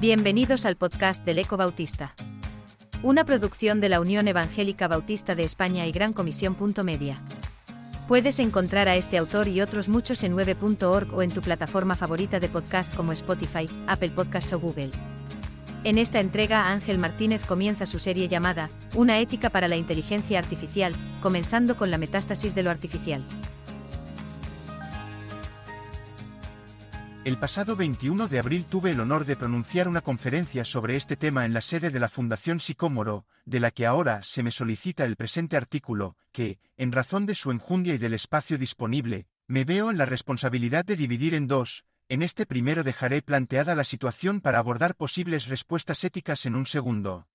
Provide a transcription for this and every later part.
Bienvenidos al podcast del Eco Bautista. Una producción de la Unión Evangélica Bautista de España y Gran Comisión. Media. Puedes encontrar a este autor y otros muchos en 9.org o en tu plataforma favorita de podcast como Spotify, Apple Podcasts o Google. En esta entrega Ángel Martínez comienza su serie llamada Una ética para la inteligencia artificial, comenzando con la metástasis de lo artificial. El pasado 21 de abril tuve el honor de pronunciar una conferencia sobre este tema en la sede de la Fundación Sicómoro, de la que ahora se me solicita el presente artículo, que, en razón de su enjundia y del espacio disponible, me veo en la responsabilidad de dividir en dos, en este primero dejaré planteada la situación para abordar posibles respuestas éticas en un segundo.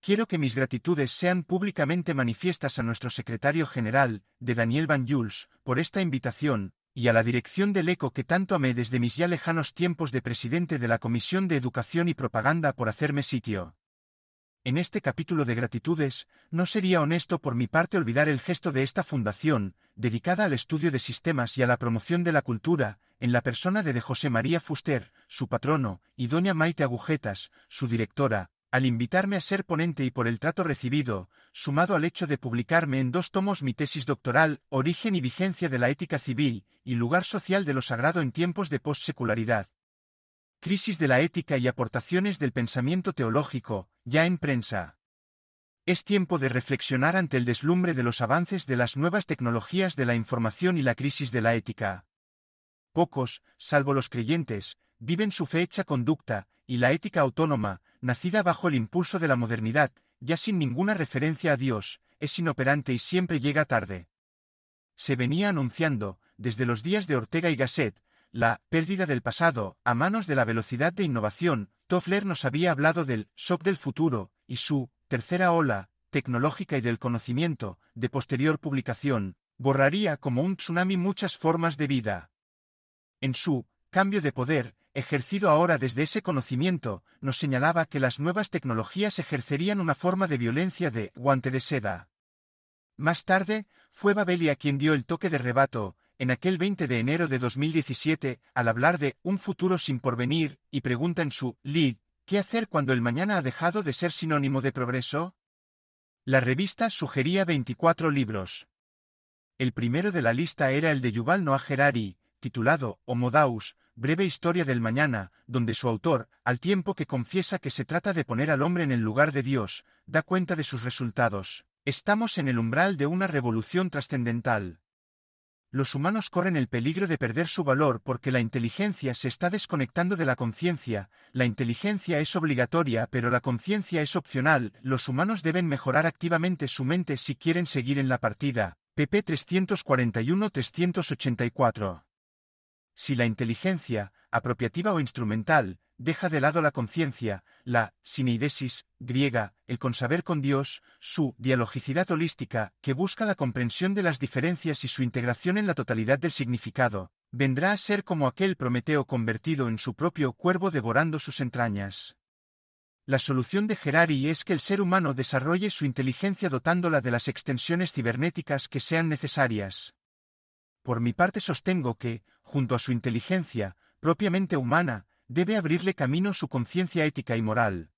Quiero que mis gratitudes sean públicamente manifiestas a nuestro secretario general, de Daniel Van Jules, por esta invitación, y a la dirección del ECO que tanto amé desde mis ya lejanos tiempos de presidente de la Comisión de Educación y Propaganda por hacerme sitio. En este capítulo de gratitudes, no sería honesto por mi parte olvidar el gesto de esta fundación, dedicada al estudio de sistemas y a la promoción de la cultura, en la persona de José María Fuster, su patrono, y doña Maite Agujetas, su directora, al invitarme a ser ponente y por el trato recibido, sumado al hecho de publicarme en dos tomos mi tesis doctoral, Origen y vigencia de la ética civil, y lugar social de lo sagrado en tiempos de postsecularidad. Crisis de la ética y aportaciones del pensamiento teológico, ya en prensa. Es tiempo de reflexionar ante el deslumbre de los avances de las nuevas tecnologías de la información y la crisis de la ética. Pocos, salvo los creyentes, viven su fe hecha conducta, y la ética autónoma, nacida bajo el impulso de la modernidad, ya sin ninguna referencia a Dios, es inoperante y siempre llega tarde. Se venía anunciando, desde los días de Ortega y Gasset, la pérdida del pasado, a manos de la velocidad de innovación, Toffler nos había hablado del shock del futuro, y su tercera ola, tecnológica y del conocimiento, de posterior publicación, borraría como un tsunami muchas formas de vida. En su cambio de poder, ejercido ahora desde ese conocimiento, nos señalaba que las nuevas tecnologías ejercerían una forma de violencia de guante de seda. Más tarde, fue Babelia quien dio el toque de rebato, en aquel 20 de enero de 2017, al hablar de un futuro sin porvenir, y pregunta en su lead, ¿qué hacer cuando el mañana ha dejado de ser sinónimo de progreso? La revista sugería 24 libros. El primero de la lista era el de Yuval Noah Harari, titulado Homo Daus, breve historia del mañana, donde su autor, al tiempo que confiesa que se trata de poner al hombre en el lugar de Dios, da cuenta de sus resultados. Estamos en el umbral de una revolución trascendental. Los humanos corren el peligro de perder su valor porque la inteligencia se está desconectando de la conciencia, la inteligencia es obligatoria pero la conciencia es opcional, los humanos deben mejorar activamente su mente si quieren seguir en la partida. pp 341-384 si la inteligencia, apropiativa o instrumental, deja de lado la conciencia, la sineidesis griega, el consaber con Dios, su dialogicidad holística, que busca la comprensión de las diferencias y su integración en la totalidad del significado, vendrá a ser como aquel Prometeo convertido en su propio cuervo devorando sus entrañas. La solución de Gerari es que el ser humano desarrolle su inteligencia dotándola de las extensiones cibernéticas que sean necesarias. Por mi parte sostengo que, junto a su inteligencia, propiamente humana, debe abrirle camino su conciencia ética y moral.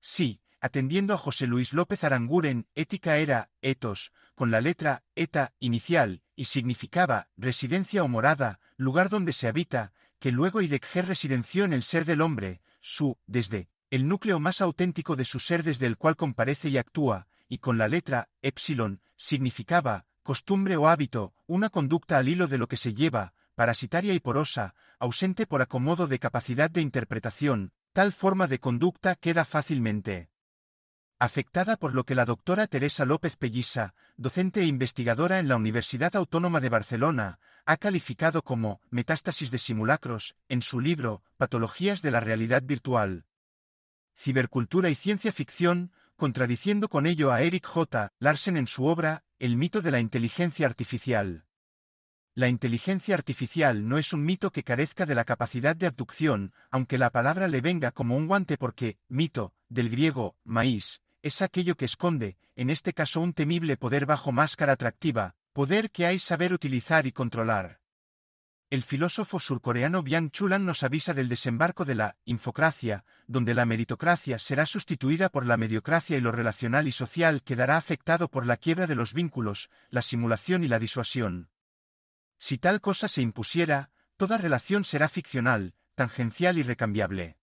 Sí, atendiendo a José Luis López Aranguren, ética era, etos, con la letra eta inicial, y significaba residencia o morada, lugar donde se habita, que luego Idegger residenció en el ser del hombre, su, desde, el núcleo más auténtico de su ser desde el cual comparece y actúa, y con la letra epsilon, significaba, costumbre o hábito, una conducta al hilo de lo que se lleva, parasitaria y porosa, ausente por acomodo de capacidad de interpretación, tal forma de conducta queda fácilmente afectada por lo que la doctora Teresa López Pellisa, docente e investigadora en la Universidad Autónoma de Barcelona, ha calificado como metástasis de simulacros, en su libro Patologías de la Realidad Virtual. Cibercultura y ciencia ficción, contradiciendo con ello a Eric J. Larsen en su obra el mito de la inteligencia artificial. La inteligencia artificial no es un mito que carezca de la capacidad de abducción, aunque la palabra le venga como un guante porque, mito, del griego, maíz, es aquello que esconde, en este caso un temible poder bajo máscara atractiva, poder que hay saber utilizar y controlar. El filósofo surcoreano Byung Chulan nos avisa del desembarco de la infocracia, donde la meritocracia será sustituida por la mediocracia y lo relacional y social quedará afectado por la quiebra de los vínculos, la simulación y la disuasión. Si tal cosa se impusiera, toda relación será ficcional, tangencial y recambiable.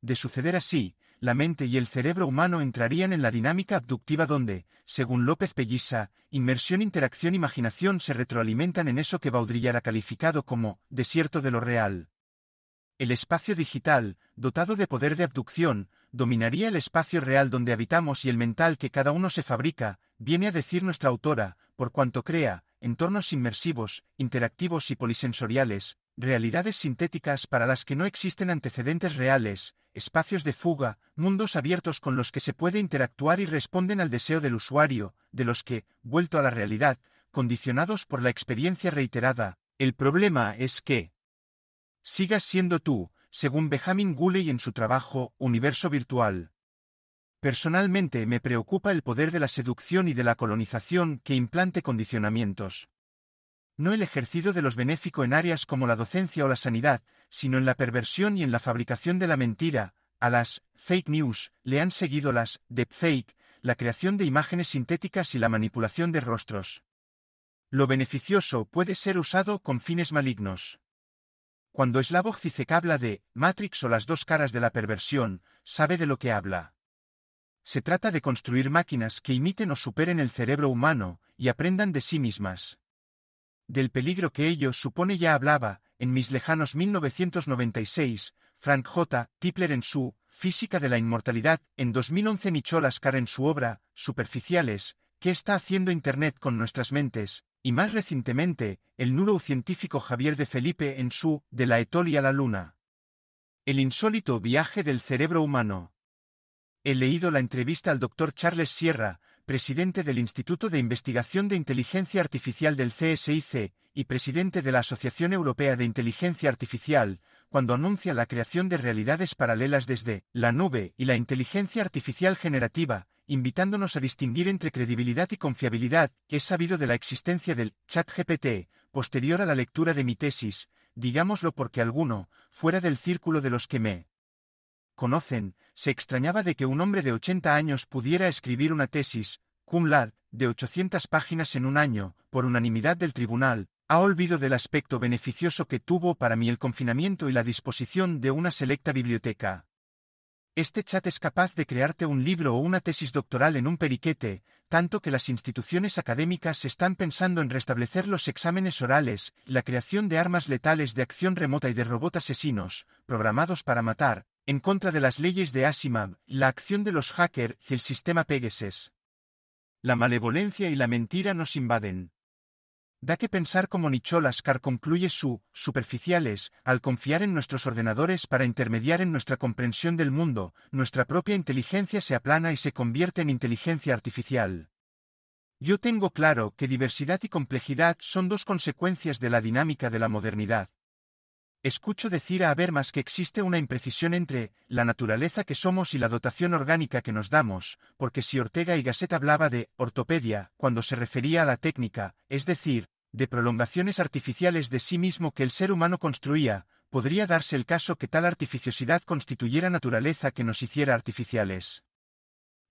De suceder así, la mente y el cerebro humano entrarían en la dinámica abductiva donde, según López Pellisa, inmersión, interacción, imaginación se retroalimentan en eso que Baudrillard ha calificado como desierto de lo real. El espacio digital, dotado de poder de abducción, dominaría el espacio real donde habitamos y el mental que cada uno se fabrica, viene a decir nuestra autora, por cuanto crea, entornos inmersivos, interactivos y polisensoriales, realidades sintéticas para las que no existen antecedentes reales, espacios de fuga, mundos abiertos con los que se puede interactuar y responden al deseo del usuario, de los que, vuelto a la realidad, condicionados por la experiencia reiterada, el problema es que sigas siendo tú, según Benjamin Guley en su trabajo Universo Virtual. Personalmente me preocupa el poder de la seducción y de la colonización que implante condicionamientos no el ejercido de los benéfico en áreas como la docencia o la sanidad, sino en la perversión y en la fabricación de la mentira, a las fake news le han seguido las deepfake, la creación de imágenes sintéticas y la manipulación de rostros. Lo beneficioso puede ser usado con fines malignos. Cuando Slavoj Zizek habla de Matrix o las dos caras de la perversión, sabe de lo que habla. Se trata de construir máquinas que imiten o superen el cerebro humano, y aprendan de sí mismas. Del peligro que ello supone ya hablaba, en mis lejanos 1996, Frank J. Tipler en su Física de la Inmortalidad, en 2011 Nicholas Carr en su obra, Superficiales, ¿qué está haciendo Internet con nuestras mentes? Y más recientemente, el científico Javier de Felipe en su De la Etoli a la Luna. El insólito viaje del cerebro humano. He leído la entrevista al doctor Charles Sierra, presidente del Instituto de Investigación de Inteligencia Artificial del CSIC y presidente de la Asociación Europea de Inteligencia Artificial, cuando anuncia la creación de realidades paralelas desde la nube y la inteligencia artificial generativa, invitándonos a distinguir entre credibilidad y confiabilidad, que es sabido de la existencia del chat GPT, posterior a la lectura de mi tesis, digámoslo porque alguno, fuera del círculo de los que me conocen, se extrañaba de que un hombre de 80 años pudiera escribir una tesis, cum laude, de 800 páginas en un año, por unanimidad del tribunal, ha olvido del aspecto beneficioso que tuvo para mí el confinamiento y la disposición de una selecta biblioteca. Este chat es capaz de crearte un libro o una tesis doctoral en un periquete, tanto que las instituciones académicas están pensando en restablecer los exámenes orales, la creación de armas letales de acción remota y de robots asesinos, programados para matar, en contra de las leyes de Asimov, la acción de los hackers y el sistema Pegasus. La malevolencia y la mentira nos invaden. Da que pensar como Nicholas Carr concluye su superficiales al confiar en nuestros ordenadores para intermediar en nuestra comprensión del mundo, nuestra propia inteligencia se aplana y se convierte en inteligencia artificial. Yo tengo claro que diversidad y complejidad son dos consecuencias de la dinámica de la modernidad. Escucho decir a Habermas que existe una imprecisión entre la naturaleza que somos y la dotación orgánica que nos damos, porque si Ortega y Gasset hablaba de ortopedia cuando se refería a la técnica, es decir, de prolongaciones artificiales de sí mismo que el ser humano construía, podría darse el caso que tal artificiosidad constituyera naturaleza que nos hiciera artificiales.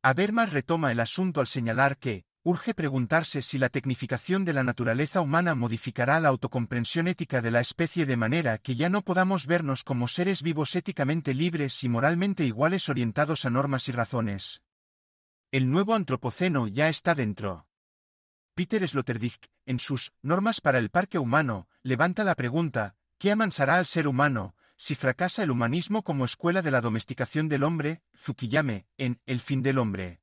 Habermas retoma el asunto al señalar que, Urge preguntarse si la tecnificación de la naturaleza humana modificará la autocomprensión ética de la especie de manera que ya no podamos vernos como seres vivos éticamente libres y moralmente iguales orientados a normas y razones. El nuevo antropoceno ya está dentro. Peter Sloterdijk, en sus Normas para el Parque Humano, levanta la pregunta, ¿qué amansará al ser humano, si fracasa el humanismo como escuela de la domesticación del hombre, Fukuyame, en El fin del hombre?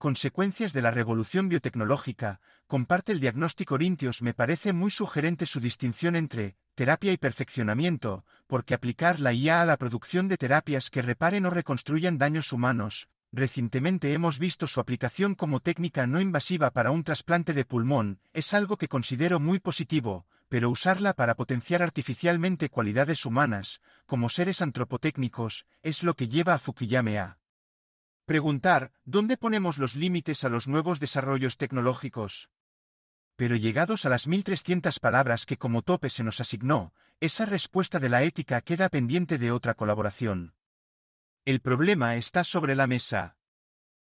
Consecuencias de la revolución biotecnológica, comparte el diagnóstico Orintios me parece muy sugerente su distinción entre terapia y perfeccionamiento, porque aplicar la IA a la producción de terapias que reparen o reconstruyan daños humanos, recientemente hemos visto su aplicación como técnica no invasiva para un trasplante de pulmón, es algo que considero muy positivo, pero usarla para potenciar artificialmente cualidades humanas, como seres antropotécnicos, es lo que lleva a Fukuyama. a Preguntar, ¿dónde ponemos los límites a los nuevos desarrollos tecnológicos? Pero llegados a las 1300 palabras que como tope se nos asignó, esa respuesta de la ética queda pendiente de otra colaboración. El problema está sobre la mesa.